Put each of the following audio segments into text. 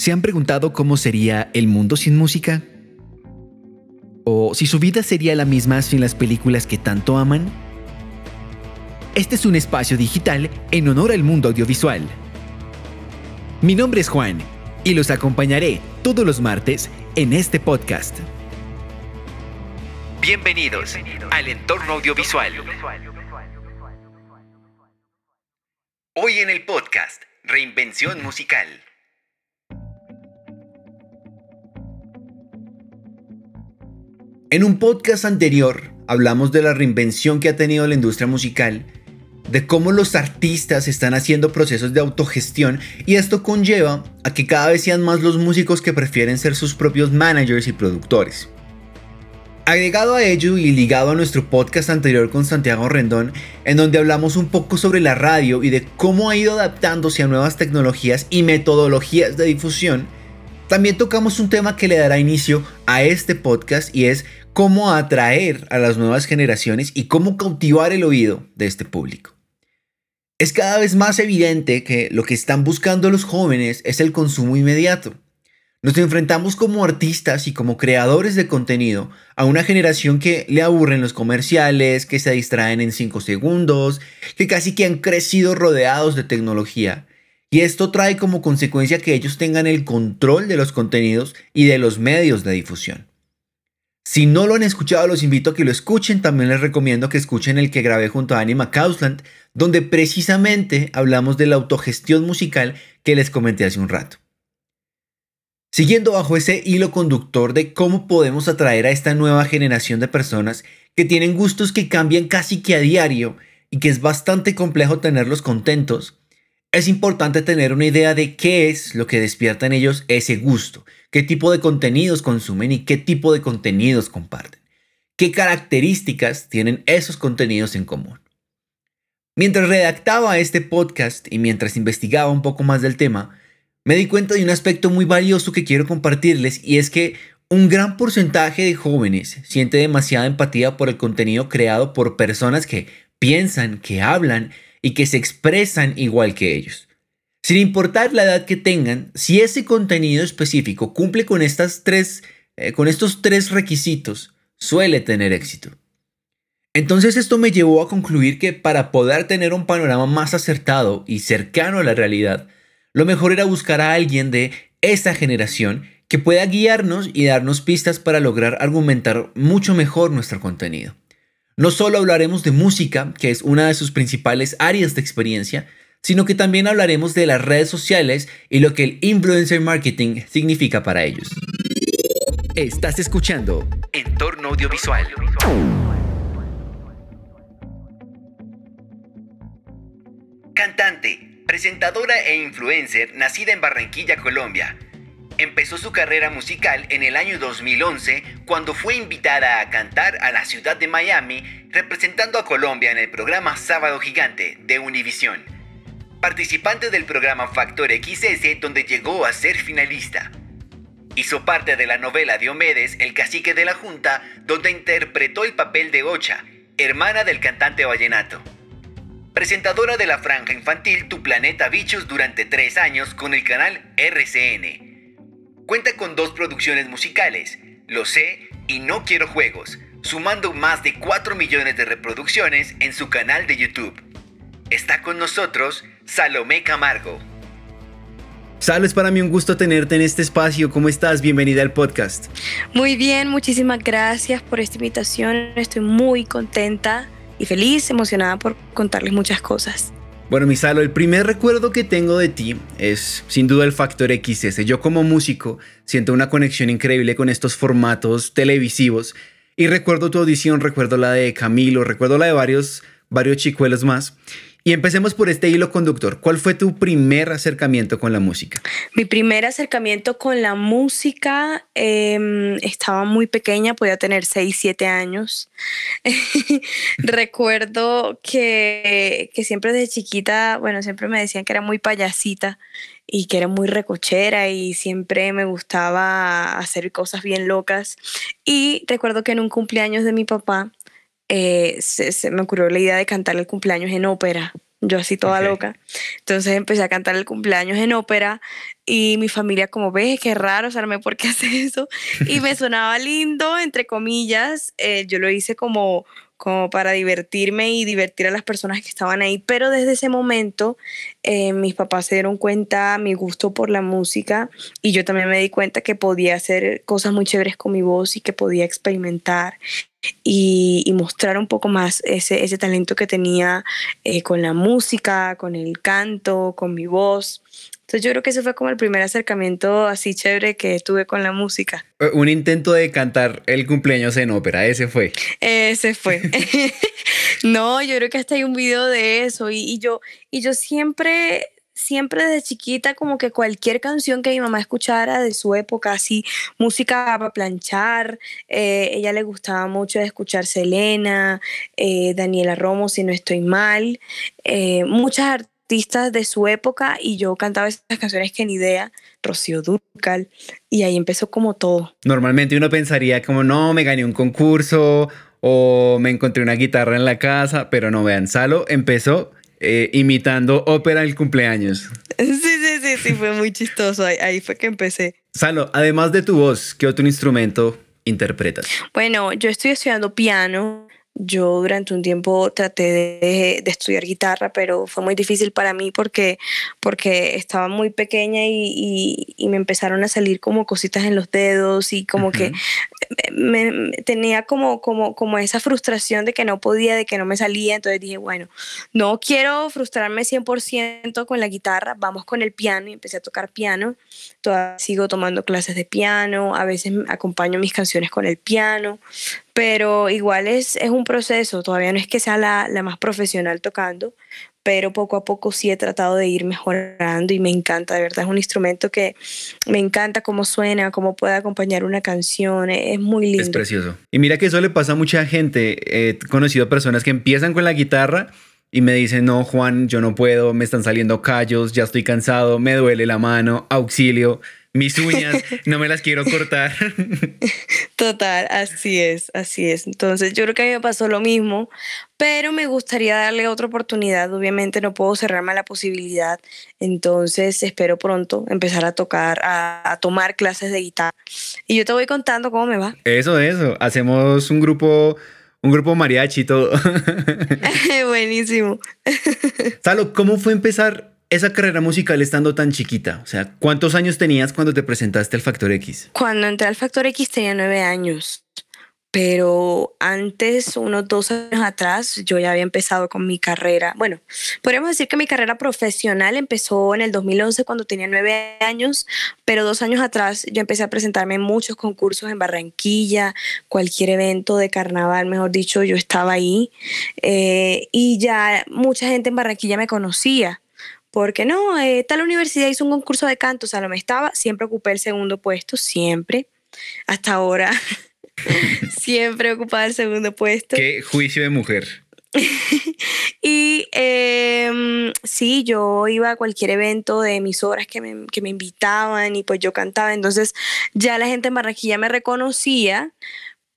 ¿Se han preguntado cómo sería el mundo sin música? ¿O si su vida sería la misma sin las películas que tanto aman? Este es un espacio digital en honor al mundo audiovisual. Mi nombre es Juan y los acompañaré todos los martes en este podcast. Bienvenidos al entorno audiovisual. Hoy en el podcast Reinvención Musical. En un podcast anterior hablamos de la reinvención que ha tenido la industria musical, de cómo los artistas están haciendo procesos de autogestión y esto conlleva a que cada vez sean más los músicos que prefieren ser sus propios managers y productores. Agregado a ello y ligado a nuestro podcast anterior con Santiago Rendón, en donde hablamos un poco sobre la radio y de cómo ha ido adaptándose a nuevas tecnologías y metodologías de difusión, también tocamos un tema que le dará inicio a este podcast y es cómo atraer a las nuevas generaciones y cómo cautivar el oído de este público. Es cada vez más evidente que lo que están buscando los jóvenes es el consumo inmediato. Nos enfrentamos como artistas y como creadores de contenido a una generación que le aburren los comerciales, que se distraen en 5 segundos, que casi que han crecido rodeados de tecnología y esto trae como consecuencia que ellos tengan el control de los contenidos y de los medios de difusión. Si no lo han escuchado, los invito a que lo escuchen. También les recomiendo que escuchen el que grabé junto a Anima Kausland, donde precisamente hablamos de la autogestión musical que les comenté hace un rato. Siguiendo bajo ese hilo conductor de cómo podemos atraer a esta nueva generación de personas que tienen gustos que cambian casi que a diario y que es bastante complejo tenerlos contentos, es importante tener una idea de qué es lo que despierta en ellos ese gusto, qué tipo de contenidos consumen y qué tipo de contenidos comparten, qué características tienen esos contenidos en común. Mientras redactaba este podcast y mientras investigaba un poco más del tema, me di cuenta de un aspecto muy valioso que quiero compartirles y es que un gran porcentaje de jóvenes siente demasiada empatía por el contenido creado por personas que piensan, que hablan y que se expresan igual que ellos. Sin importar la edad que tengan, si ese contenido específico cumple con, estas tres, eh, con estos tres requisitos, suele tener éxito. Entonces esto me llevó a concluir que para poder tener un panorama más acertado y cercano a la realidad, lo mejor era buscar a alguien de esta generación que pueda guiarnos y darnos pistas para lograr argumentar mucho mejor nuestro contenido. No solo hablaremos de música, que es una de sus principales áreas de experiencia, sino que también hablaremos de las redes sociales y lo que el influencer marketing significa para ellos. Estás escuchando Entorno Audiovisual. Cantante, presentadora e influencer nacida en Barranquilla, Colombia Empezó su carrera musical en el año 2011 cuando fue invitada a cantar a la ciudad de Miami representando a Colombia en el programa Sábado Gigante de Univision. Participante del programa Factor XS donde llegó a ser finalista. Hizo parte de la novela Diomedes, El cacique de la Junta, donde interpretó el papel de Ocha, hermana del cantante vallenato. Presentadora de la franja infantil Tu Planeta Bichos durante tres años con el canal RCN Cuenta con dos producciones musicales, Lo sé y No quiero juegos, sumando más de 4 millones de reproducciones en su canal de YouTube. Está con nosotros Salomé Camargo. Salo, es para mí un gusto tenerte en este espacio. ¿Cómo estás? Bienvenida al podcast. Muy bien, muchísimas gracias por esta invitación. Estoy muy contenta y feliz, emocionada por contarles muchas cosas. Bueno, Misalo, el primer recuerdo que tengo de ti es sin duda el factor XS. Yo como músico siento una conexión increíble con estos formatos televisivos y recuerdo tu audición, recuerdo la de Camilo, recuerdo la de varios, varios chicuelos más. Y empecemos por este hilo conductor. ¿Cuál fue tu primer acercamiento con la música? Mi primer acercamiento con la música em, estaba muy pequeña, podía tener 6, 7 años. Recuerdo que, que siempre desde chiquita, bueno, siempre me decían que era muy payasita y que era muy recochera y siempre me gustaba hacer cosas bien locas. Y recuerdo que en un cumpleaños de mi papá, eh, se, me ocurrió la idea de cantar el cumpleaños en ópera. yo así toda loca. Entonces empecé a cantar el cumpleaños en ópera y mi familia como, ve, qué raro, o ¿por qué hace eso? Y me sonaba lindo, entre comillas, eh, yo lo hice como como para divertirme y divertir a las personas que estaban ahí. Pero desde ese momento eh, mis papás se dieron cuenta mi gusto por la música y yo también me di cuenta que podía hacer cosas muy chéveres con mi voz y que podía experimentar y, mostrar un poco más ese, talento que tenía eh, con la música, con el canto, con mi voz. Entonces yo creo que ese fue como el primer acercamiento así chévere que tuve con la música. Eh, un intento de cantar el cumpleaños en ópera, ese fue. Ese fue. no, yo creo que hasta hay un video de eso y, yo, y yo siempre siempre desde chiquita como que cualquier canción que mi mamá escuchara de su época, así música para planchar, eh, ella le gustaba mucho escuchar Selena, eh, Daniela Romo, si no estoy mal, muchas artistas de su época y yo cantaba esas canciones que ni idea, Rocío Durcal, y ahí empezó como todo. Normalmente uno pensaría como, no, me gané un concurso o me encontré una guitarra en la casa, pero no vean, Salo empezó eh, imitando ópera el cumpleaños. Sí, sí, sí, sí, fue muy chistoso, ahí, ahí fue que empecé. Salo, además de tu voz, ¿qué otro instrumento interpretas? Bueno, yo estoy estudiando piano yo durante un tiempo traté de, estudiar guitarra, pero fue muy difícil para mí porque, porque estaba muy pequeña y, me empezaron a salir como cositas en los dedos y como que me, tenía como, como, como esa frustración de que no podía, de que no me salía. Entonces dije, bueno, no quiero frustrarme 100% con la guitarra, vamos con el piano y empecé a tocar piano. Todavía sigo tomando clases de piano, a veces acompaño mis canciones con el piano, pero igual es, es un proceso, todavía no es que sea la, la, más profesional tocando, pero poco a poco sí he tratado de ir mejorando y me encanta, de verdad es un instrumento que me encanta cómo suena, cómo puede acompañar una canción, es muy lindo. Es precioso. Y mira que eso le pasa a mucha gente, he conocido personas que empiezan con la guitarra y me dicen, no, Juan, yo no puedo, me están saliendo callos, ya estoy cansado, me duele la mano, auxilio mis uñas, no me las quiero cortar. Total, así es, así es. Entonces yo creo que a mí me pasó lo mismo, pero me gustaría darle otra oportunidad. Obviamente no puedo cerrarme a la posibilidad, entonces espero pronto empezar a tocar, a, tomar clases de guitarra. Y yo te voy contando cómo me va. Eso, eso. Hacemos un grupo un grupo mariachi y todo. Buenísimo. Salo, ¿cómo fue empezar esa carrera musical estando tan chiquita? O sea, ¿cuántos años tenías cuando te presentaste al Factor X? Cuando entré al Factor X tenía nueve años, pero antes, unos dos años atrás, yo ya había empezado con mi carrera. Bueno, podríamos decir que mi carrera profesional empezó en el 2011 cuando tenía nueve años, pero dos años atrás yo empecé a presentarme en muchos concursos en Barranquilla, cualquier evento de carnaval, mejor dicho, yo estaba ahí. Eh, y ya mucha gente en Barranquilla me conocía porque no, eh, tal universidad hizo un concurso de canto, o sea, no me estaba, siempre ocupé el segundo puesto, siempre, hasta ahora, siempre ocupaba el segundo puesto. Qué juicio de mujer. y em, sí, yo iba a cualquier evento de emisoras que me, que me invitaban y pues yo cantaba, entonces ya la gente en Barranquilla me reconocía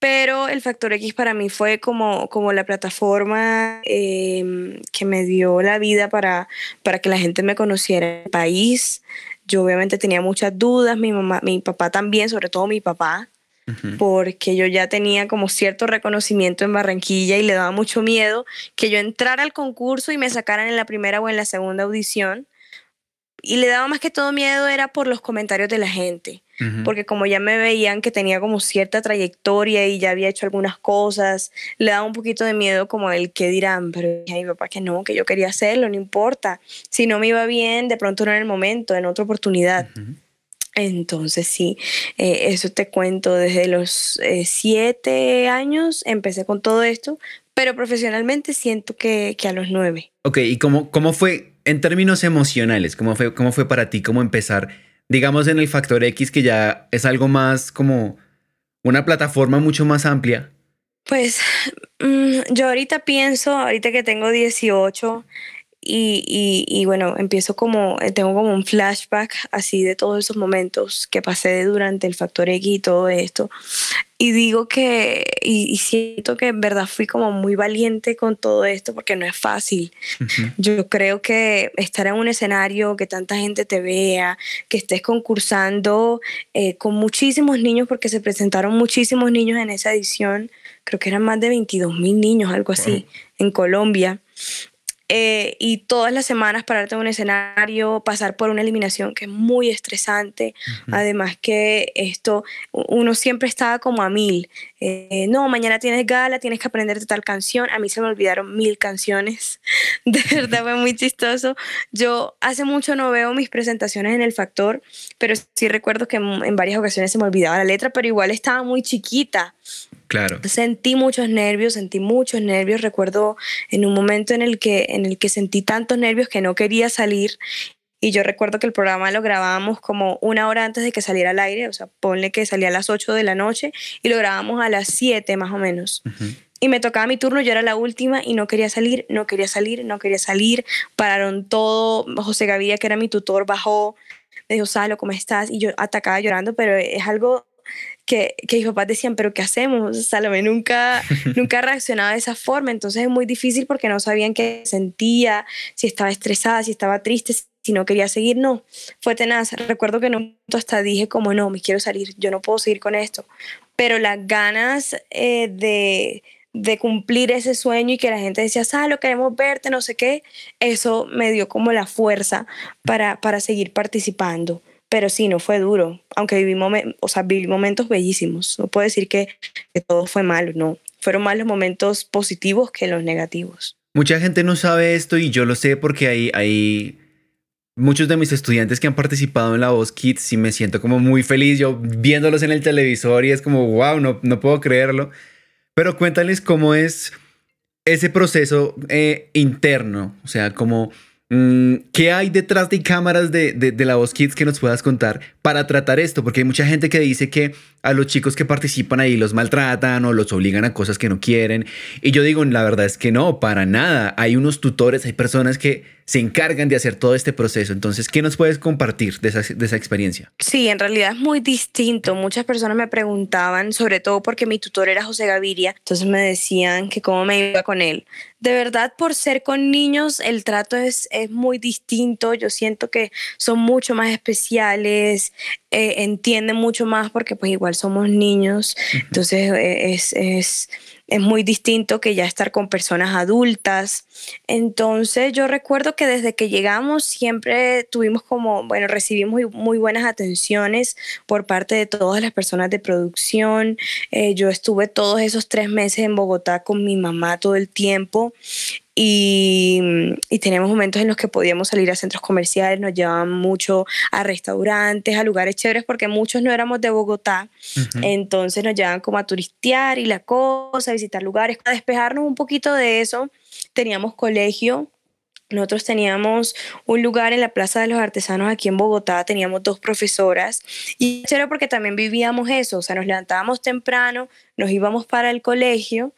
pero el Factor X para mí fue como, como la plataforma em, que me dio la vida para, para que la gente me conociera en el país. Yo obviamente tenía muchas dudas, mi mamá, mi papá también, sobre todo mi papá, porque yo ya tenía como cierto reconocimiento en Barranquilla y le daba mucho miedo que yo entrara al concurso y me sacaran en la primera o en la segunda audición. Y le daba más que todo miedo era por los comentarios de la gente porque como ya me veían que tenía como cierta trayectoria y ya había hecho algunas cosas, le daba un poquito de miedo como el que dirán, pero dije a mi papá que no, que yo quería hacerlo, no importa. Si no me iba bien, de pronto no en el momento, en otra oportunidad. Entonces sí, eh, eso te cuento, desde los eh, siete años empecé con todo esto, pero profesionalmente siento que, que a los nueve. Ok, ¿y cómo, cómo fue en términos emocionales? ¿Cómo fue, cómo fue para ti cómo empezar? digamos en el factor X que ya es algo más como una plataforma mucho más amplia? Pues mm, yo ahorita pienso, ahorita que tengo 18 y, y, bueno, empiezo como, eh, tengo como un flashback así de todos esos momentos que pasé durante el Factor X y todo esto. Y digo que, y, siento que en verdad fui como muy valiente con todo esto porque no es fácil. Yo creo que estar en un escenario, que tanta gente te vea, que estés concursando eh, con muchísimos niños, porque se presentaron muchísimos niños en esa edición, creo que eran más de 22 mil niños, algo así, en Colombia. Eh, y todas las semanas pararte en un escenario, pasar por una eliminación que es muy estresante. Además que esto, uno siempre estaba como a mil. Eh, no, mañana tienes gala, tienes que aprenderte tal canción. A mí se me olvidaron mil canciones. De verdad fue muy chistoso. Yo hace mucho no veo mis presentaciones en El Factor, pero sí recuerdo que en varias ocasiones se me olvidaba la letra, pero igual estaba muy chiquita. Claro. Sentí muchos nervios, sentí muchos nervios. Recuerdo en un momento en el que, en el que sentí tantos nervios que no quería salir. Y yo recuerdo que el programa lo grabábamos como una hora antes de que saliera al aire. O sea, ponle que salía a las 8 de la noche y lo grabábamos a las 7 más o menos. Y me tocaba mi turno, yo era la última y no quería salir, no quería salir, no quería salir. Pararon todo. José Gaviria, que era mi tutor, bajó. Me dijo, Salo, ¿cómo estás? Y yo atacaba llorando, pero es algo que, que mis papás decían, pero ¿qué hacemos? Salomé nunca, nunca reaccionaba de esa forma, entonces es muy difícil porque no sabían qué sentía, si estaba estresada, si estaba triste, si no quería seguir, no, fue tenaz. Recuerdo que no hasta dije como, no, me quiero salir, yo no puedo seguir con esto, pero las ganas eh, de, de cumplir ese sueño y que la gente decía, Salo, queremos verte, no sé qué, eso me dio como la fuerza para, para seguir participando pero sí, no fue duro, aunque viví, o sea, viví momentos bellísimos. No puedo decir que, todo fue malo, no. Fueron más los momentos positivos que los negativos. Mucha gente no sabe esto y yo lo sé porque hay, hay muchos de mis estudiantes que han participado en la Voz Kids y me siento como muy feliz yo viéndolos en el televisor y es como, wow, no, no puedo creerlo. Pero cuéntales cómo es ese proceso eh, interno, o sea, como ¿Qué hay detrás de cámaras de, de, la voz Kids que nos puedas contar para tratar esto? Porque hay mucha gente que dice que a los chicos que participan ahí los maltratan o los obligan a cosas que no quieren. Y yo digo, la verdad es que no, para nada. Hay unos tutores, hay personas que se encargan de hacer todo este proceso. Entonces, ¿qué nos puedes compartir de esa, de esa, experiencia? Sí, en realidad es muy distinto. Muchas personas me preguntaban, sobre todo porque mi tutor era José Gaviria, entonces me decían que cómo me iba con él. De verdad, por ser con niños, el trato es, es muy distinto. Yo siento que son mucho más especiales, eh, entienden mucho más porque pues igual somos niños. Entonces, eh, es, es es muy distinto que ya estar con personas adultas. Entonces yo recuerdo que desde que llegamos siempre tuvimos como, bueno, recibimos muy, buenas atenciones por parte de todas las personas de producción. Eh, yo estuve todos esos tres meses en Bogotá con mi mamá todo el tiempo y, y, teníamos momentos en los que podíamos salir a centros comerciales, nos llevaban mucho a restaurantes, a lugares chéveres, porque muchos no éramos de Bogotá, entonces nos llevaban como a turistear y la cosa, a visitar lugares, a despejarnos un poquito de eso. Teníamos colegio, nosotros teníamos un lugar en la Plaza de los Artesanos aquí en Bogotá, teníamos dos profesoras y era porque también vivíamos eso, o sea, nos levantábamos temprano, nos íbamos para el colegio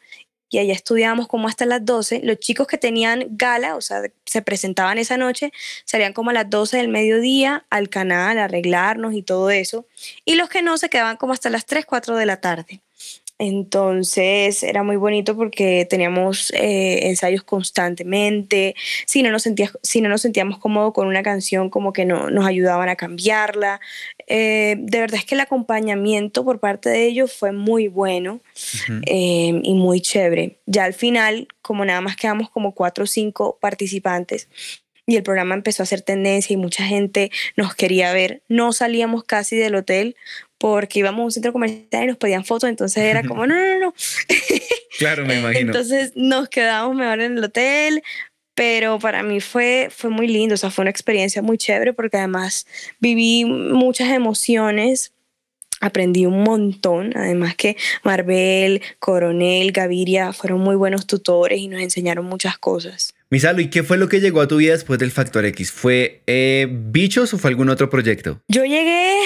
y allá estudiábamos como hasta las 12. Los chicos que tenían gala, o sea, se presentaban esa noche, salían como a las 12 del mediodía al canal arreglarnos y todo eso. Y los que no se quedaban como hasta las 3, 4 de la tarde. Entonces era muy bonito porque teníamos eh, ensayos constantemente. Si no, nos si no nos sentíamos cómodos con una canción, como que no, nos ayudaban a cambiarla. Eh, de verdad es que el acompañamiento por parte de ellos fue muy bueno eh, y muy chévere. Ya al final, como nada más quedamos como cuatro o cinco participantes, y el programa empezó a hacer tendencia y mucha gente nos quería ver. No salíamos casi del hotel porque íbamos a un centro comercial y nos pedían fotos, entonces era como, no, no, no. Claro, me imagino. entonces nos quedábamos mejor en el hotel, pero para mí fue, fue muy lindo, o sea, fue una experiencia muy chévere porque además viví muchas emociones, aprendí un montón, además que Marbel, Coronel, Gaviria fueron muy buenos tutores y nos enseñaron muchas cosas. Misalo, ¿y qué fue lo que llegó a tu vida después del Factor X? ¿Fue eh, Bichos o fue algún otro proyecto? Yo llegué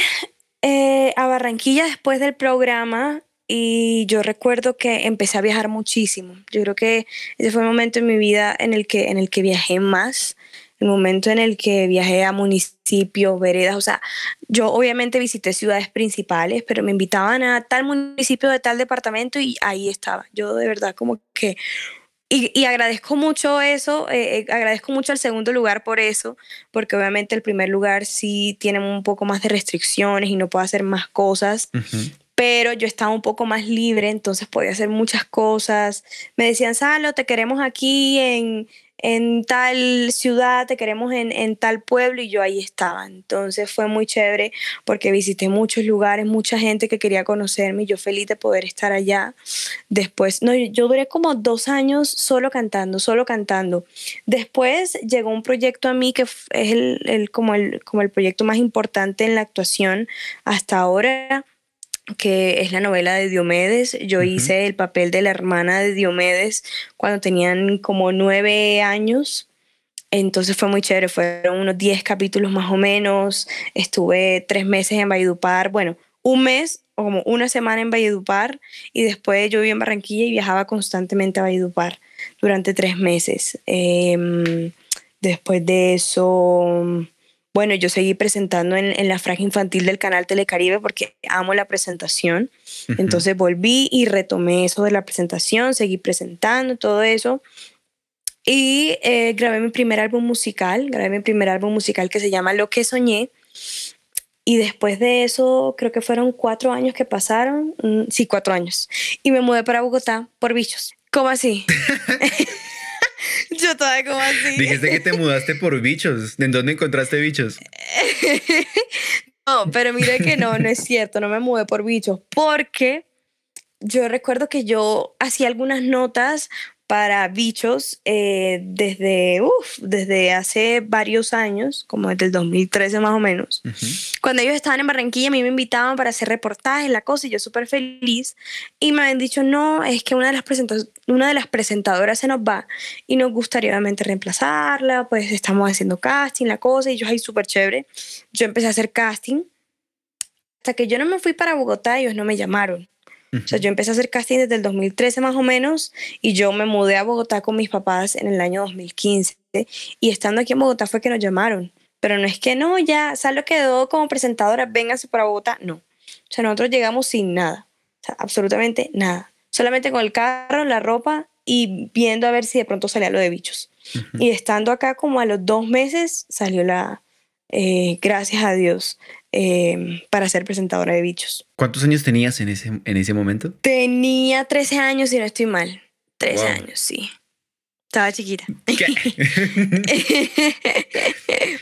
eh, a Barranquilla después del programa y yo recuerdo que empecé a viajar muchísimo. Yo creo que ese fue el momento en mi vida en el que, en el que viajé más, el momento en el que viajé a municipios, veredas, o sea, yo obviamente visité ciudades principales, pero me invitaban a tal municipio de tal departamento y ahí estaba. Yo de verdad como que y, agradezco mucho eso, eh, eh, agradezco mucho al segundo lugar por eso, porque obviamente el primer lugar sí tiene un poco más de restricciones y no puedo hacer más cosas, pero yo estaba un poco más libre, entonces podía hacer muchas cosas. Me decían, Salo, te queremos aquí en, en tal ciudad, te queremos en, en, tal pueblo y yo ahí estaba. Entonces fue muy chévere porque visité muchos lugares, mucha gente que quería conocerme y yo feliz de poder estar allá. Después, no, yo duré como dos años solo cantando, solo cantando. Después llegó un proyecto a mí que es el, el, como, el, como el proyecto más importante en la actuación hasta ahora que es la novela de Diomedes. Yo hice el papel de la hermana de Diomedes cuando tenían como nueve años. Entonces fue muy chévere, fueron unos diez capítulos más o menos. Estuve tres meses en Valledupar, bueno, un mes o como una semana en Valledupar y después yo viví en Barranquilla y viajaba constantemente a Valledupar durante tres meses. Em, después de eso bueno, yo seguí presentando en, la franja infantil del canal Telecaribe porque amo la presentación. Entonces volví y retomé eso de la presentación, seguí presentando todo eso. Y eh, grabé mi primer álbum musical, grabé mi primer álbum musical que se llama Lo que soñé. Y después de eso, creo que fueron cuatro años que pasaron. Mm, sí, cuatro años. Y me mudé para Bogotá por bichos. ¿Cómo así? Yo todavía como así. Dijiste que te mudaste por bichos. ¿En dónde encontraste bichos? no, pero mire que no, no es cierto. No me mudé por bichos. Porque yo recuerdo que yo hacía algunas notas para bichos eh, desde, desde hace varios años, como desde el 2013 más o menos. Cuando ellos estaban en Barranquilla, a mí me invitaban para hacer reportajes, la cosa, y yo súper feliz. Y me habían dicho, no, es que una de, las una de las presentadoras se nos va y nos gustaría obviamente reemplazarla, pues estamos haciendo casting, la cosa, y yo ahí súper chévere. Yo empecé a hacer casting. Hasta que yo no me fui para Bogotá, ellos no me llamaron. O sea, yo empecé a hacer casting desde el 2013 más o menos y yo me mudé a Bogotá con mis papás en el año 2015 y estando aquí en Bogotá fue que nos llamaron. Pero no es que no, ya Salo quedó como presentadora, véngase para Bogotá. No. O sea, nosotros llegamos sin nada. O sea, absolutamente nada. Solamente con el carro, la ropa y viendo a ver si de pronto salía lo de bichos. Y estando acá como a los dos meses salió la, eh, gracias a Dios, Em, para ser presentadora de bichos. ¿Cuántos años tenías en ese, en ese momento? Tenía 13 años y no estoy mal. 13 años, sí. Estaba chiquita.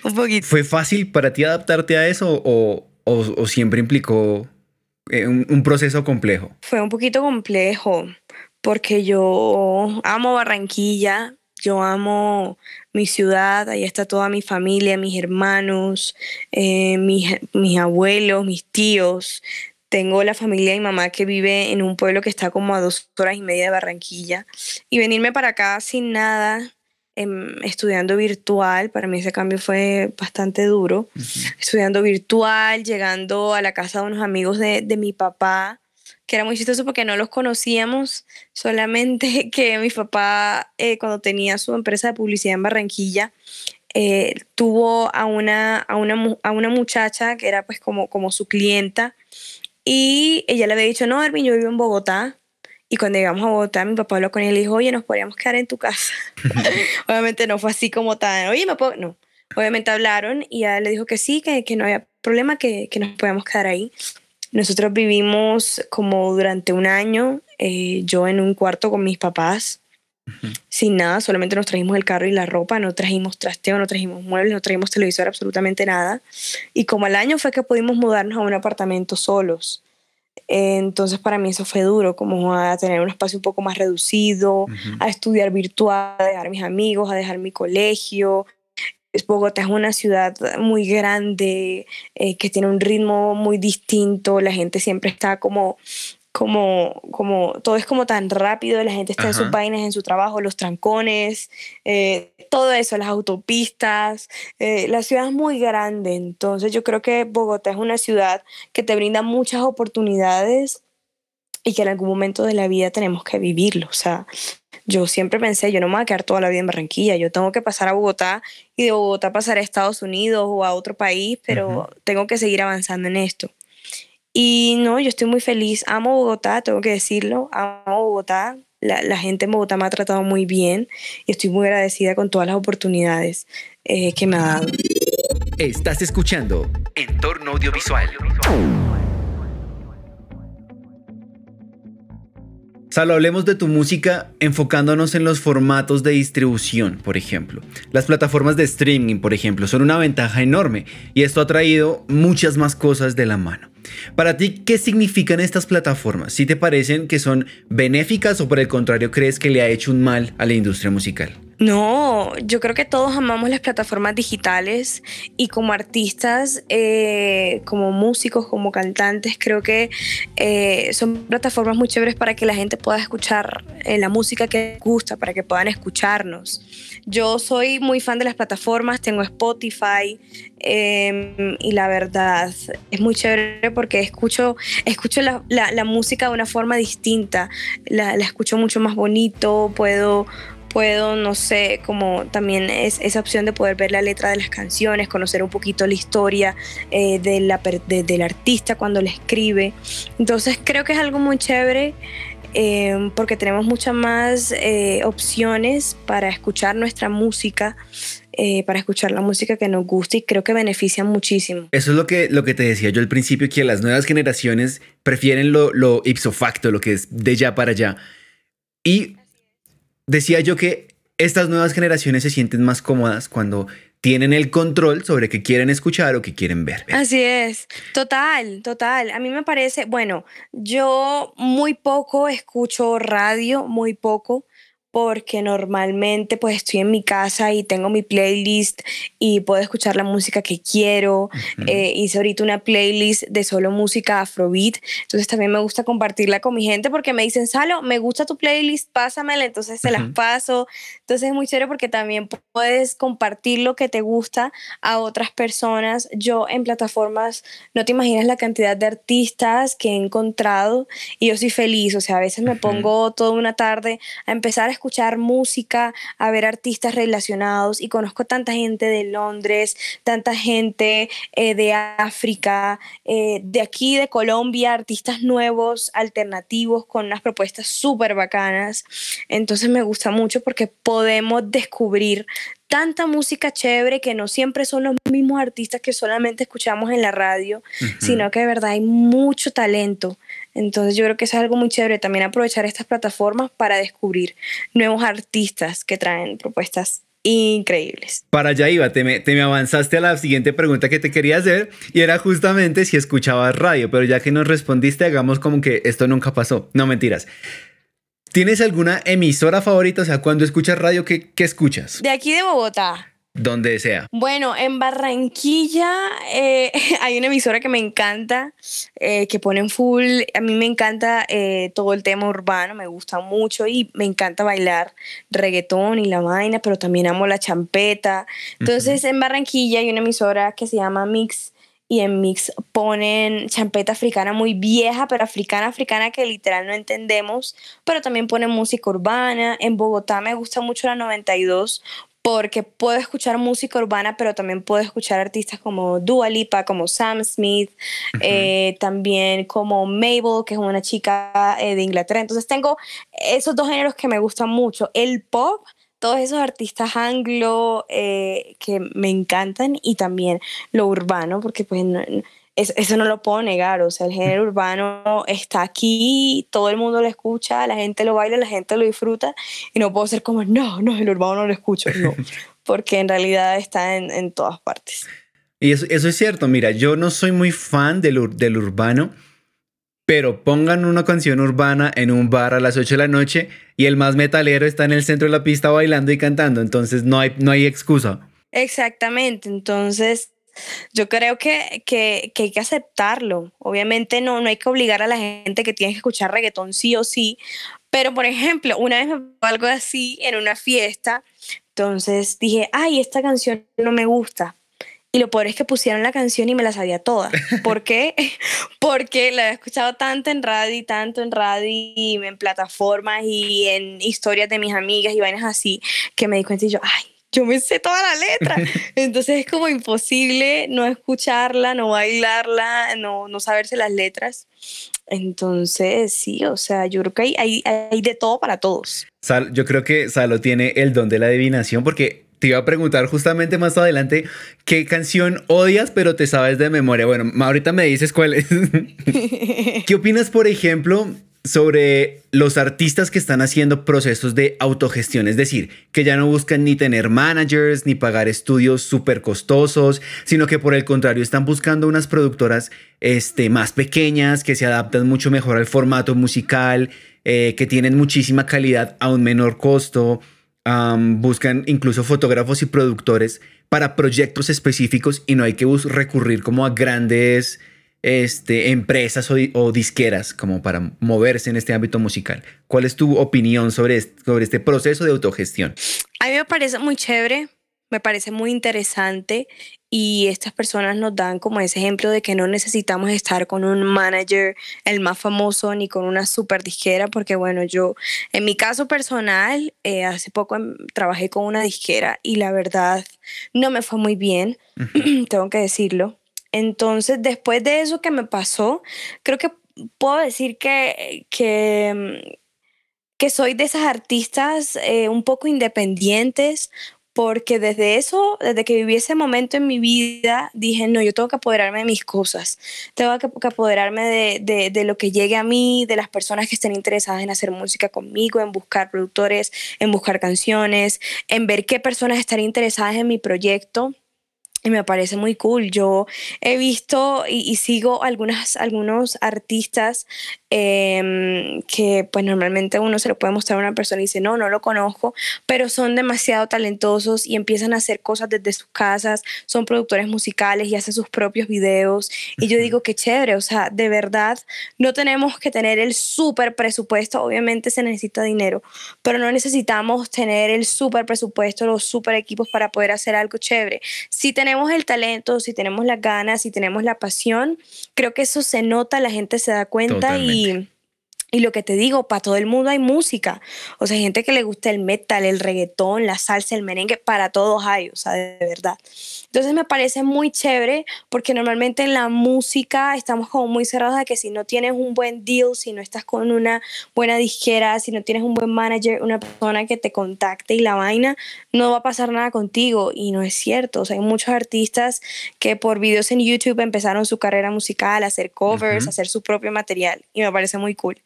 Un poquito. ¿Fue fácil para ti adaptarte a eso o, o, siempre implicó eh, un, un, proceso complejo? Fue un poquito complejo porque yo amo Barranquilla, yo amo mi ciudad, ahí está toda mi familia, mis hermanos, eh, mis, mis abuelos, mis tíos. Tengo la familia de mi mamá que vive en un pueblo que está como a dos horas y media de Barranquilla. Y venirme para acá sin nada, em, estudiando virtual, para mí ese cambio fue bastante duro. Estudiando virtual, llegando a la casa de unos amigos de, de mi papá que era muy chistoso porque no los conocíamos, solamente que mi papá eh, cuando tenía su empresa de publicidad en Barranquilla, eh, tuvo a una, a, una, a una muchacha que era pues como, como su clienta y ella le había dicho, no, Erwin, yo vivo en Bogotá. Y cuando llegamos a Bogotá, mi papá habló con él y dijo, oye, nos podríamos quedar en tu casa. Obviamente no fue así como tan, oye, me puedo... No, obviamente hablaron y ella le dijo que sí, que, que no había problema, que, que nos podíamos quedar ahí. Nosotros vivimos como durante un año, eh, yo en un cuarto con mis papás, sin nada, solamente nos trajimos el carro y la ropa, no trajimos trasteo, no trajimos muebles, no trajimos televisor, absolutamente nada. Y como al año fue que pudimos mudarnos a un apartamento solos. Entonces para mí eso fue duro, como a tener un espacio un poco más reducido, a estudiar virtual, a dejar mis amigos, a dejar mi colegio, Bogotá es una ciudad muy grande, eh, que tiene un ritmo muy distinto, la gente siempre está como, como, como, todo es como tan rápido, la gente está en sus vainas, en su trabajo, los trancones, eh, todo eso, las autopistas, eh, la ciudad es muy grande, entonces yo creo que Bogotá es una ciudad que te brinda muchas oportunidades y que en algún momento de la vida tenemos que vivirlo. O sea, yo siempre pensé, yo no me voy a quedar toda la vida en Barranquilla, yo tengo que pasar a Bogotá y de Bogotá pasar a Estados Unidos o a otro país, pero tengo que seguir avanzando en esto. Y no, yo estoy muy feliz, amo Bogotá, tengo que decirlo, amo Bogotá, la, gente en Bogotá me ha tratado muy bien y estoy muy agradecida con todas las oportunidades eh, que me ha dado. Estás escuchando Entorno Audiovisual. Salo, hablemos de tu música enfocándonos en los formatos de distribución, por ejemplo. Las plataformas de streaming, por ejemplo, son una ventaja enorme y esto ha traído muchas más cosas de la mano. Para ti, ¿qué significan estas plataformas? ¿Si te parecen que son benéficas o por el contrario crees que le ha hecho un mal a la industria musical? No, yo creo que todos amamos las plataformas digitales y como artistas, eh, como músicos, como cantantes, creo que eh, son plataformas muy chéveres para que la gente pueda escuchar eh, la música que gusta, para que puedan escucharnos. Yo soy muy fan de las plataformas, tengo Spotify em, y la verdad es muy chévere porque escucho, escucho la, música de una forma distinta, la, la escucho mucho más bonito, puedo puedo, no sé, como también es esa opción de poder ver la letra de las canciones, conocer un poquito la historia eh, de la, del artista cuando le escribe. Entonces creo que es algo muy chévere. Eh, porque tenemos muchas más eh, opciones para escuchar nuestra música, para escuchar la música que nos gusta y creo que beneficia muchísimo. Eso es lo que, lo que te decía yo al principio, que las nuevas generaciones prefieren lo, lo ipso facto, lo que es de ya para allá. Y decía yo que estas nuevas generaciones se sienten más cómodas cuando tienen el control sobre qué quieren escuchar o qué quieren ver. Así es, total, total. A mí me parece, bueno, yo muy poco escucho radio, muy poco porque normalmente pues estoy en mi casa y tengo mi playlist y puedo escuchar la música que quiero. Eh, hice ahorita una playlist de solo música afrobeat, entonces también me gusta compartirla con mi gente porque me dicen, Salo, me gusta tu playlist, pásamela, entonces se las paso. Entonces es muy chévere porque también puedes compartir lo que te gusta a otras personas. Yo en plataformas, no te imaginas la cantidad de artistas que he encontrado y yo soy feliz, o sea, a veces me pongo toda una tarde a empezar a escuchar escuchar música, a ver artistas relacionados y conozco tanta gente de Londres, tanta gente eh, de África, eh, de aquí de Colombia, artistas nuevos, alternativos, con unas propuestas súper bacanas. Entonces me gusta mucho porque podemos descubrir tanta música chévere que no siempre son los mismos artistas que solamente escuchamos en la radio, sino que de verdad hay mucho talento entonces yo creo que es algo muy chévere también aprovechar estas plataformas para descubrir nuevos artistas que traen propuestas increíbles. Para allá iba, te me, te me, avanzaste a la siguiente pregunta que te quería hacer y era justamente si escuchabas radio, pero ya que nos respondiste, hagamos como que esto nunca pasó. No mentiras. ¿Tienes alguna emisora favorita? O sea, cuando escuchas radio, ¿qué, qué escuchas? De aquí de Bogotá donde sea. Bueno, en Barranquilla eh, hay una emisora que me encanta, eh, que ponen full, a mí me encanta eh, todo el tema urbano, me gusta mucho y me encanta bailar reggaetón y la vaina, pero también amo la champeta. Entonces en Barranquilla hay una emisora que se llama Mix y en Mix ponen champeta africana muy vieja, pero africana, africana que literal no entendemos, pero también ponen música urbana. En Bogotá me gusta mucho la 92 porque puedo escuchar música urbana, pero también puedo escuchar artistas como Dua Lipa, como Sam Smith, eh, también como Mabel, que es una chica eh, de Inglaterra. Entonces tengo esos dos géneros que me gustan mucho, el pop, todos esos artistas anglo eh, que me encantan y también lo urbano, porque pues eso, no lo puedo negar, o sea, el género urbano está aquí, todo el mundo lo escucha, la gente lo baila, la gente lo disfruta, y no puedo ser como, no, no, el urbano no lo escucho, no, porque en realidad está en, en todas partes. Y eso, eso, es cierto, mira, yo no soy muy fan del, del urbano, pero pongan una canción urbana en un bar a las 8 de la noche y el más metalero está en el centro de la pista bailando y cantando, entonces no hay, no hay excusa. Exactamente, entonces yo creo que, que, que, hay que aceptarlo. Obviamente no, no hay que obligar a la gente que tiene que escuchar reggaetón sí o sí. Pero, por ejemplo, una vez me pasó algo así en una fiesta. Entonces dije, ay, esta canción no me gusta. Y lo peor es que pusieron la canción y me la sabía toda. ¿Por qué? Porque la he escuchado tanto en radio y tanto en radio y en plataformas y en historias de mis amigas y vainas así, que me di cuenta y yo, ay, yo me sé toda la letra. Entonces es como imposible no escucharla, no bailarla, no, no saberse las letras. Entonces, sí, o sea, yo creo que hay, hay, hay de todo para todos. Sal, yo creo que Salo tiene el don de la adivinación porque te iba a preguntar justamente más adelante qué canción odias pero te sabes de memoria. Bueno, ahorita me dices cuál es. ¿Qué opinas, por ejemplo, sobre los artistas que están haciendo procesos de autogestión, es decir, que ya no buscan ni tener managers ni pagar estudios súper costosos, sino que por el contrario están buscando unas productoras este, más pequeñas, que se adaptan mucho mejor al formato musical, eh, que tienen muchísima calidad a un menor costo, buscan incluso fotógrafos y productores para proyectos específicos y no hay que recurrir como a grandes este, empresas o, disqueras como para moverse en este ámbito musical. ¿Cuál es tu opinión sobre este, sobre este proceso de autogestión? A mí me parece muy chévere, me parece muy interesante y estas personas nos dan como ese ejemplo de que no necesitamos estar con un manager el más famoso ni con una super disquera porque bueno yo en mi caso personal eh, hace poco em, trabajé con una disquera y la verdad no me fue muy bien tengo que decirlo entonces, después de eso que me pasó, creo que puedo decir que, que, mm, soy de esas artistas eh, un poco independientes, porque desde eso, desde que viví ese momento en mi vida, dije, no, yo tengo que apoderarme de mis cosas, tengo que, apoderarme de, de, de, lo que llegue a mí, de las personas que estén interesadas en hacer música conmigo, en buscar productores, en buscar canciones, en ver qué personas están interesadas en mi proyecto y me parece muy cool. Yo he visto y, sigo algunas, algunos artistas Em, que pues normalmente uno se lo puede mostrar a una persona y dice, no, no lo conozco, pero son demasiado talentosos y empiezan a hacer cosas desde sus casas, son productores musicales y hacen sus propios videos. Y yo digo, qué chévere, o sea, de verdad, no tenemos que tener el súper presupuesto, obviamente se necesita dinero, pero no necesitamos tener el súper presupuesto, los súper equipos para poder hacer algo chévere. Si tenemos el talento, si tenemos las ganas, si tenemos la pasión, creo que eso se nota, la gente se da cuenta y y, lo que te digo, para todo el mundo hay música. O sea, hay gente que le gusta el metal, el reggaetón, la salsa, el merengue, para todos hay, o sea, de verdad. Entonces me parece muy chévere porque normalmente en la música estamos como muy cerrados de que si no tienes un buen deal, si no estás con una buena disquera, si no tienes un buen manager, una persona que te contacte y la vaina, no va a pasar nada contigo. Y no es cierto. O sea, hay muchos artistas que por videos en YouTube empezaron su carrera musical, a hacer covers, a hacer su propio material. Y me parece muy cool.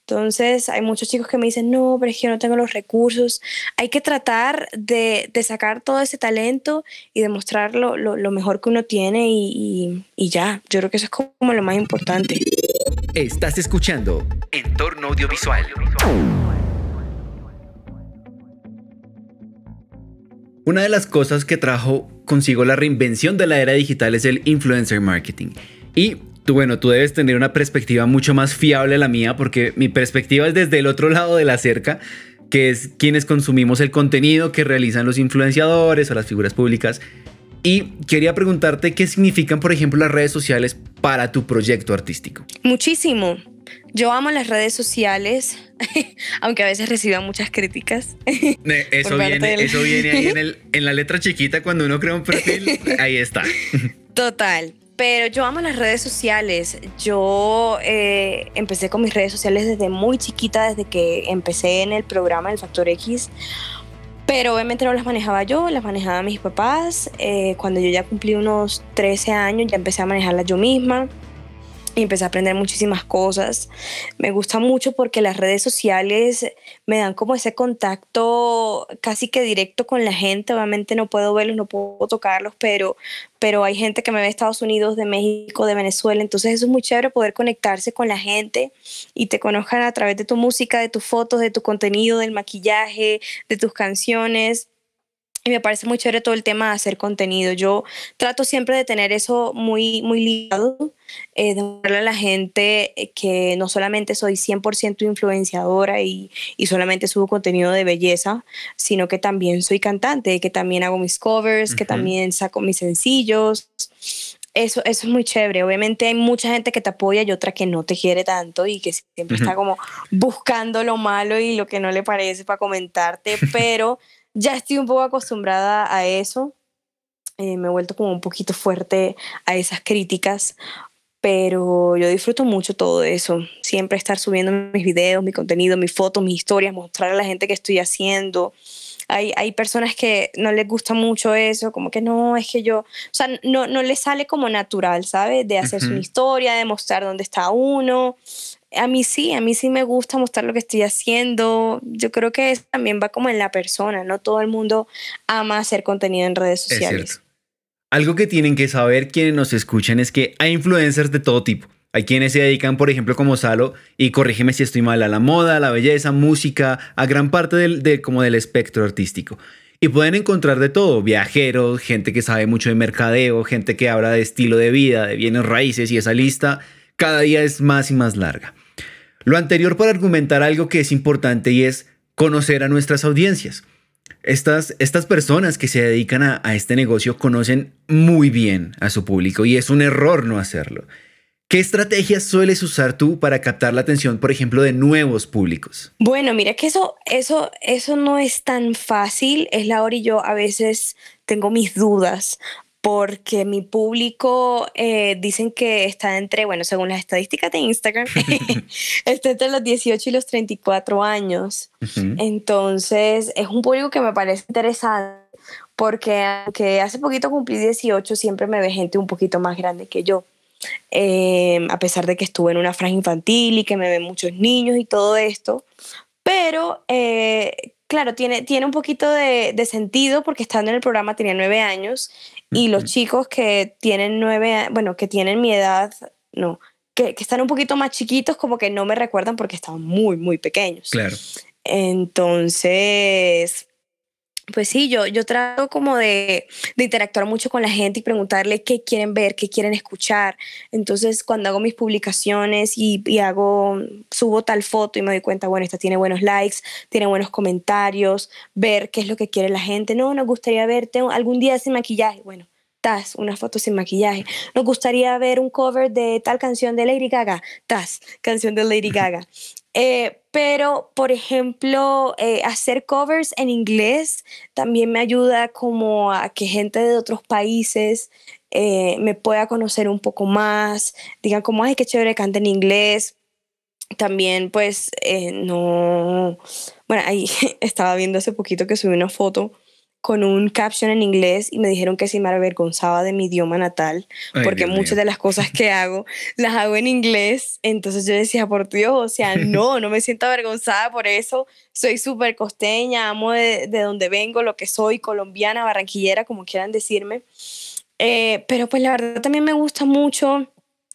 Entonces, hay muchos chicos que me dicen, no, pero yo no tengo los recursos. Hay que tratar de, sacar todo ese talento y demostrar lo, lo, lo mejor que uno tiene y, y, y, ya. Yo creo que eso es como lo más importante. Estás escuchando Entorno Audiovisual. Una de las cosas que trajo consigo la reinvención de la era digital es el influencer marketing. Y tú, bueno, tú debes tener una perspectiva mucho más fiable a la mía porque mi perspectiva es desde el otro lado de la cerca, que es quienes consumimos el contenido que realizan los influenciadores o las figuras públicas. Y quería preguntarte qué significan, por ejemplo, las redes sociales para tu proyecto artístico. Muchísimo. Yo amo las redes sociales, aunque a veces reciban muchas críticas. Eso viene, eso viene ahí en, el, en la letra chiquita cuando uno crea un perfil. ahí está. Total. Pero yo amo las redes sociales. Yo eh, empecé con mis redes sociales desde muy chiquita, desde que empecé en el programa del Factor X. Pero obviamente no las manejaba yo, las manejaba mis papás. Eh, cuando yo ya cumplí unos 13 años, ya empecé a manejarlas yo misma y empecé a aprender muchísimas cosas. Me gusta mucho porque las redes sociales me dan como ese contacto casi que directo con la gente. Obviamente no puedo verlos, no puedo tocarlos, pero, pero hay gente que me ve de Estados Unidos, de México, de Venezuela. Entonces eso es muy chévere poder conectarse con la gente y te conozcan a través de tu música, de tus fotos, de tu contenido, del maquillaje, de tus canciones. Y me parece muy chévere todo el tema de hacer contenido. Yo trato siempre de tener eso muy, muy ligado, eh, de mostrarle a la gente que no solamente soy 100% influenciadora y, y, solamente subo contenido de belleza, sino que también soy cantante, que también hago mis covers, que también saco mis sencillos. Eso, eso es muy chévere. Obviamente hay mucha gente que te apoya y otra que no te quiere tanto y que siempre está como buscando lo malo y lo que no le parece para comentarte, pero ya estoy un poco acostumbrada a eso. Eh, me he vuelto como un poquito fuerte a esas críticas, pero yo disfruto mucho todo eso. Siempre estar subiendo mis videos, mi contenido, mis fotos, mis historias, mostrar a la gente que estoy haciendo. Hay, hay personas que no les gusta mucho eso, como que no, es que yo, o sea, no, no les sale como natural, ¿sabes? De hacer su historia, de mostrar dónde está uno a mí sí, a mí sí me gusta mostrar lo que estoy haciendo. Yo creo que eso también va como en la persona, no todo el mundo ama hacer contenido en redes sociales. Algo que tienen que saber quienes nos escuchan es que hay influencers de todo tipo. Hay quienes se dedican, por ejemplo, como Salo, y corrígeme si estoy mal, a la moda, a la belleza, música, a gran parte del, como del espectro artístico. Y pueden encontrar de todo, viajeros, gente que sabe mucho de mercadeo, gente que habla de estilo de vida, de bienes raíces, y esa lista cada día es más y más larga. Lo anterior para argumentar algo que es importante y es conocer a nuestras audiencias. Estas, estas personas que se dedican a, este negocio conocen muy bien a su público y es un error no hacerlo. ¿Qué estrategias sueles usar tú para captar la atención, por ejemplo, de nuevos públicos? Bueno, mira que eso, eso, eso no es tan fácil. Es la hora y yo a veces tengo mis dudas porque mi público eh, dicen que está entre, bueno, según las estadísticas de Instagram, está entre los 18 y los 34 años. Entonces, es un público que me parece interesante porque aunque hace poquito cumplí 18, siempre me ve gente un poquito más grande que yo. Em, a pesar de que estuve en una franja infantil y que me ven muchos niños y todo esto, pero eh, claro, tiene, tiene un poquito de, de, sentido porque estando en el programa tenía nueve años y los chicos que tienen nueve, bueno, que tienen mi edad, no, que, que, están un poquito más chiquitos, como que no me recuerdan porque estaban muy, muy pequeños. Claro. Entonces, pues sí, yo, yo trato como de, de, interactuar mucho con la gente y preguntarle qué quieren ver, qué quieren escuchar. Entonces, cuando hago mis publicaciones y, y, hago, subo tal foto y me doy cuenta, bueno, esta tiene buenos likes, tiene buenos comentarios, ver qué es lo que quiere la gente. No, nos gustaría verte algún día sin maquillaje. Bueno, tas, una foto sin maquillaje. Nos gustaría ver un cover de tal canción de Lady Gaga. Tas, canción de Lady Gaga. Eh, pero, por ejemplo, eh, hacer covers en inglés también me ayuda como a que gente de otros países eh, me pueda conocer un poco más, digan como, ay, qué chévere canta en inglés. También, pues, no, bueno, ahí estaba viendo hace poquito que subí una foto con un caption en inglés y me dijeron que si me avergonzaba de mi idioma natal, porque muchas de las cosas que hago las hago en inglés. Entonces yo decía, por Dios, o sea, no, no me siento avergonzada por eso. Soy súper costeña, amo de, de, donde vengo, lo que soy, colombiana, barranquillera, como quieran decirme. Eh, pero pues la verdad también me gusta mucho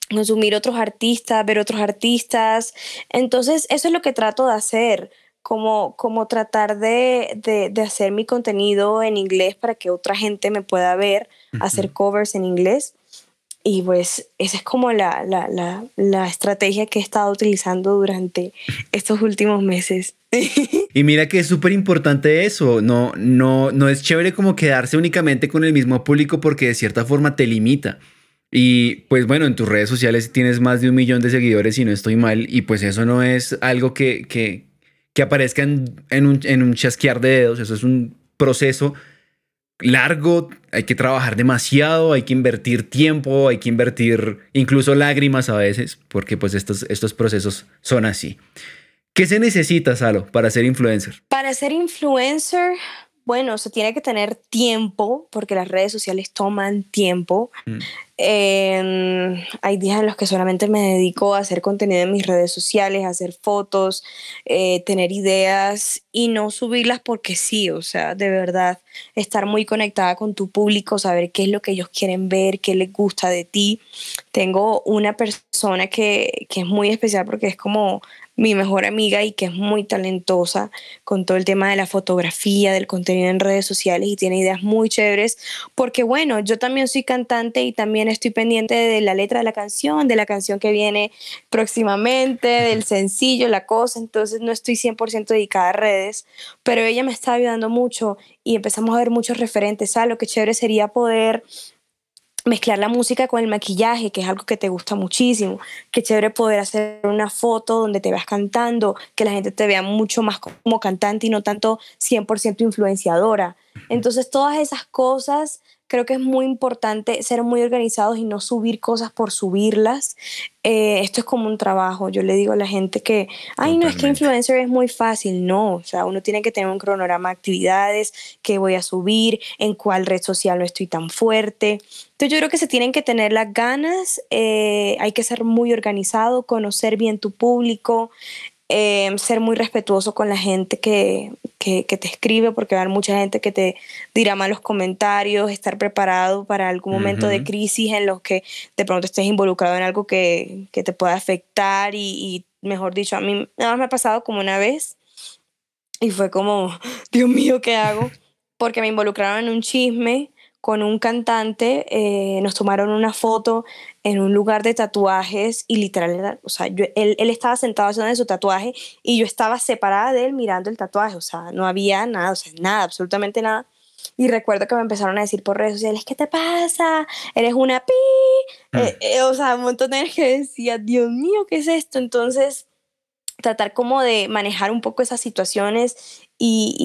consumir otros artistas, ver otros artistas. Entonces eso es lo que trato de hacer como, como tratar de, de, hacer mi contenido en inglés para que otra gente me pueda ver, hacer covers en inglés. Y pues esa es como la, la, la, la, estrategia que he estado utilizando durante estos últimos meses. Y mira que es súper importante eso, no, no, no es chévere como quedarse únicamente con el mismo público porque de cierta forma te limita. Y pues bueno, en tus redes sociales tienes más de un millón de seguidores si no estoy mal y pues eso no es algo que, que, que aparezcan en un, en un chasquear de dedos. Eso es un proceso largo, hay que trabajar demasiado, hay que invertir tiempo, hay que invertir incluso lágrimas a veces, porque pues estos, estos procesos son así. ¿Qué se necesita, Salo, para ser influencer? Para ser influencer, bueno, se tiene que tener tiempo, porque las redes sociales toman tiempo. Mm. Em, hay días en los que solamente me dedico a hacer contenido en mis redes sociales, a hacer fotos, eh, tener ideas y no subirlas porque sí, o sea, de verdad, estar muy conectada con tu público, saber qué es lo que ellos quieren ver, qué les gusta de ti. Tengo una persona que, que es muy especial porque es como mi mejor amiga y que es muy talentosa con todo el tema de la fotografía, del contenido en redes sociales y tiene ideas muy chéveres, porque bueno, yo también soy cantante y también estoy pendiente de la letra de la canción, de la canción que viene próximamente, del sencillo, la cosa, entonces no estoy 100% dedicada a redes, pero ella me está ayudando mucho y empezamos a ver muchos referentes, a lo que chévere sería poder mezclar la música con el maquillaje, que es algo que te gusta muchísimo. Qué chévere poder hacer una foto donde te veas cantando, que la gente te vea mucho más como cantante y no tanto 100% influenciadora. Entonces, todas esas cosas creo que es muy importante ser muy organizados y no subir cosas por subirlas. Eh, esto es como un trabajo. Yo le digo a la gente que, ay, no es que influencer es muy fácil. No, o sea, uno tiene que tener un cronograma de actividades, que voy a subir, en cuál red social no estoy tan fuerte. Entonces yo creo que se tienen que tener las ganas, eh, hay que ser muy organizado, conocer bien tu público, Em, ser muy respetuoso con la gente que, que, te escribe, porque va a haber mucha gente que te dirá malos comentarios, estar preparado para algún momento de crisis en los que de pronto estés involucrado en algo que, que te pueda afectar y, y, mejor dicho, a mí nada más me ha pasado como una vez y fue como, Dios mío, ¿qué hago? Porque me involucraron en un chisme con un cantante, eh, nos tomaron una foto en un lugar de tatuajes y literal, o sea, él, él, estaba sentado haciendo su tatuaje y yo estaba separada de él mirando el tatuaje, o sea, no había nada, o sea, nada, absolutamente nada. Y recuerdo que me empezaron a decir por redes sociales, ¿qué te pasa? Eres una pi. Mm. Eh, eh, o sea, un montón de gente que decía, Dios mío, ¿qué es esto? Entonces, tratar como de manejar un poco esas situaciones y,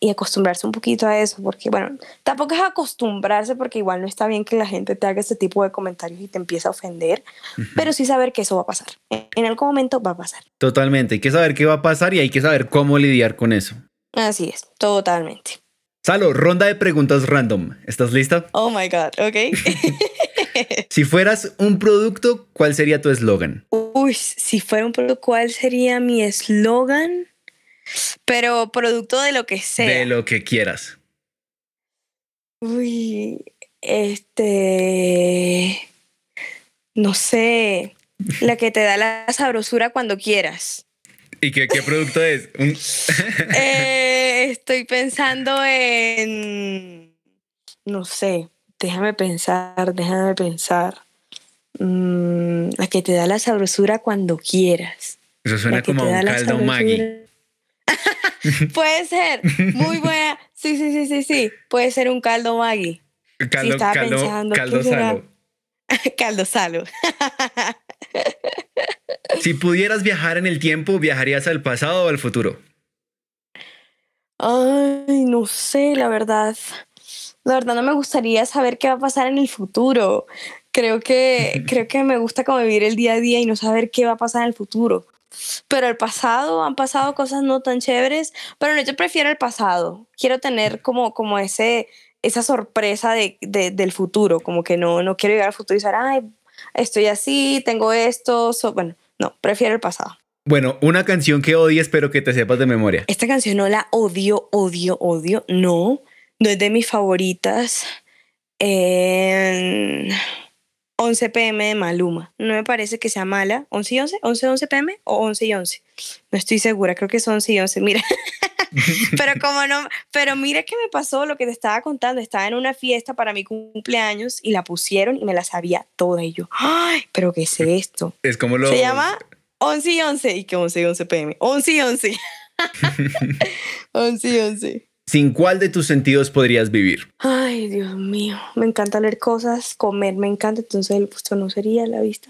y, y, acostumbrarse un poquito a eso, porque bueno, tampoco es acostumbrarse porque igual no está bien que la gente te haga este tipo de comentarios y te empiece a ofender, pero sí saber que eso va a pasar. En algún momento va a pasar. Totalmente, hay que saber qué va a pasar y hay que saber cómo lidiar con eso. Así es, totalmente. Salo, ronda de preguntas random. ¿Estás lista? Oh my God, ok. si fueras un producto, ¿cuál sería tu eslogan? Uy, si fuera un producto, ¿cuál sería mi eslogan? Pero producto de lo que sea. De lo que quieras. Uy, este. No sé. La que te da la sabrosura cuando quieras. ¿Y qué, qué producto es? eh, estoy pensando en. No sé. Déjame pensar, déjame pensar. Mm, la que te da la sabrosura cuando quieras. Eso suena como un caldo Maggi. Puede ser. Muy buena. Sí, sí, sí, sí, sí. Puede ser un caldo Maggi. Caldo, sí, estaba caldo, pensando caldo salo. caldo salo. si pudieras viajar en el tiempo, ¿viajarías al pasado o al futuro? Ay, no sé, la verdad. La verdad no me gustaría saber qué va a pasar en el futuro. Creo que, creo que me gusta como vivir el día a día y no saber qué va a pasar en el futuro. Pero el pasado, han pasado cosas no tan chéveres, pero no, yo prefiero el pasado. Quiero tener como, como ese, esa sorpresa de, de, del futuro, como que no, no quiero llegar al futuro y decir, ay, estoy así, tengo esto, bueno, no, prefiero el pasado. Bueno, una canción que odies pero que te sepas de memoria. Esta canción no la odio, odio, odio, no, no es de mis favoritas. Eh... 11 pm de Maluma. No me parece que sea mala. 11 y 11, 11 11 pm o 11 y 11. No estoy segura, creo que son 11 y 11. Mira. pero como no, pero mira qué me pasó lo que te estaba contando. Estaba en una fiesta para mi cumpleaños y la pusieron y me la sabía toda. Y yo, ay, pero ¿qué es esto? Es como lo. Se llama 11 y 11. ¿Y qué 11 y 11 pm? 11 y 11. 11 y 11. ¿Sin cuál de tus sentidos podrías vivir? Ay, Dios mío, me encanta leer cosas, comer me encanta, entonces el gusto no sería la vista.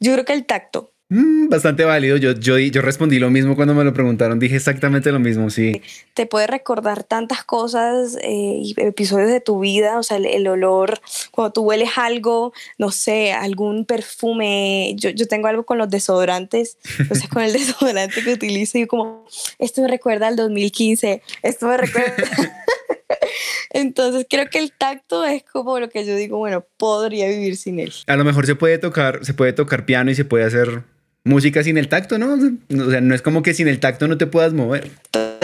Yo creo que el tacto. Mm, bastante válido. Yo, yo, yo respondí lo mismo cuando me lo preguntaron. Dije exactamente lo mismo, sí. Te puede recordar tantas cosas eh, y episodios de tu vida. O sea, el, olor, cuando tú hueles algo, no sé, algún perfume. Yo, yo tengo algo con los desodorantes. Entonces, con el desodorante que utilizo, yo como, esto me recuerda al 2015. Esto me recuerda. Entonces creo que el tacto es como lo que yo digo, bueno, podría vivir sin él. A lo mejor se puede tocar, se puede tocar piano y se puede hacer música sin el tacto, ¿no? O sea, no es como que sin el tacto no te puedas mover.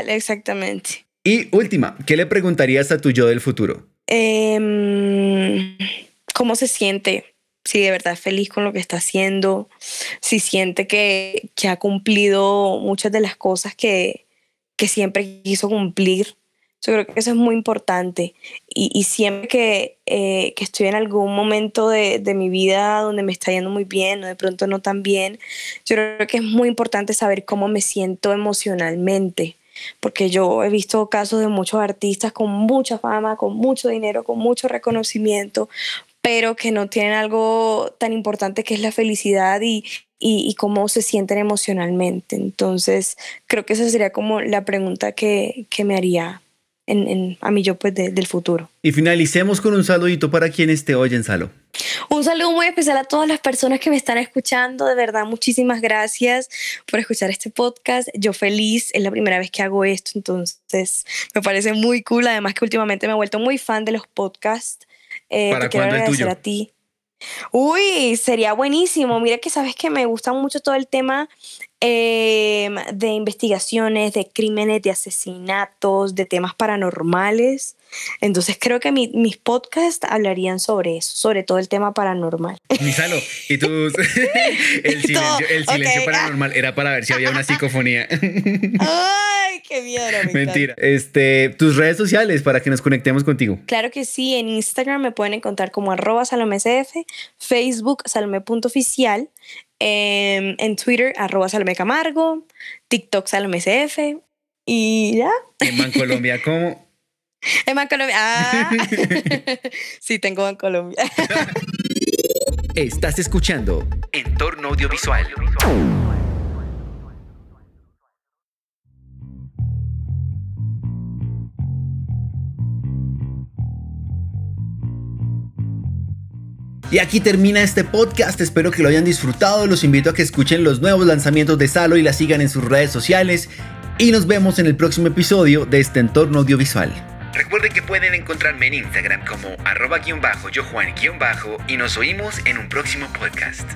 Exactamente. Y última, ¿qué le preguntarías a tu yo del futuro? Eh, ¿Cómo se siente? si de verdad es feliz con lo que está haciendo, si siente que, que ha cumplido muchas de las cosas que, que siempre quiso cumplir. Yo creo que eso es muy importante. Y, y siempre que, eh, que, estoy en algún momento de, de, mi vida donde me está yendo muy bien o de pronto no tan bien, yo creo que es muy importante saber cómo me siento emocionalmente. Porque yo he visto casos de muchos artistas con mucha fama, con mucho dinero, con mucho reconocimiento, pero que no tienen algo tan importante que es la felicidad y, y, y, cómo se sienten emocionalmente. Entonces, creo que esa sería como la pregunta que, que me haría en, en, a mí yo pues de, del futuro. Y finalicemos con un saludito para quienes te oyen, Salo. Un saludo muy especial a todas las personas que me están escuchando. De verdad, muchísimas gracias por escuchar este podcast. Yo feliz, es la primera vez que hago esto, entonces me parece muy cool. Además que últimamente me he vuelto muy fan de los podcasts. Eh, ¿Para te quiero cuándo el tuyo? a ti. Uy, sería buenísimo. Mira que sabes que me gusta mucho todo el tema eh, de investigaciones, de crímenes, de asesinatos, de temas paranormales. Entonces creo que mi, mis podcasts hablarían sobre eso, sobre todo el tema paranormal. Misalo, y tú, el silencio, el silencio Ok. paranormal era para ver si había una psicofonía. Ay, qué miedo. me Mentira. encanta. Este, tus redes sociales para que nos conectemos contigo. Claro que sí, en Instagram me pueden encontrar como arroba salomecf, Facebook salome.oficial, eh, en Twitter arroba salome camargo, TikTok salomecf y ya. En Bancolombia, ¿cómo? En Bancolombia. Ah. sí, tengo Bancolombia. Estás escuchando Entorno Audiovisual. Y aquí termina este podcast, espero que lo hayan disfrutado, los invito a que escuchen los nuevos lanzamientos de Salo y la sigan en sus redes sociales y nos vemos en el próximo episodio de este entorno audiovisual. Recuerden que pueden encontrarme en Instagram como arroba guion bajo yo Juan guion bajo y nos oímos en un próximo podcast.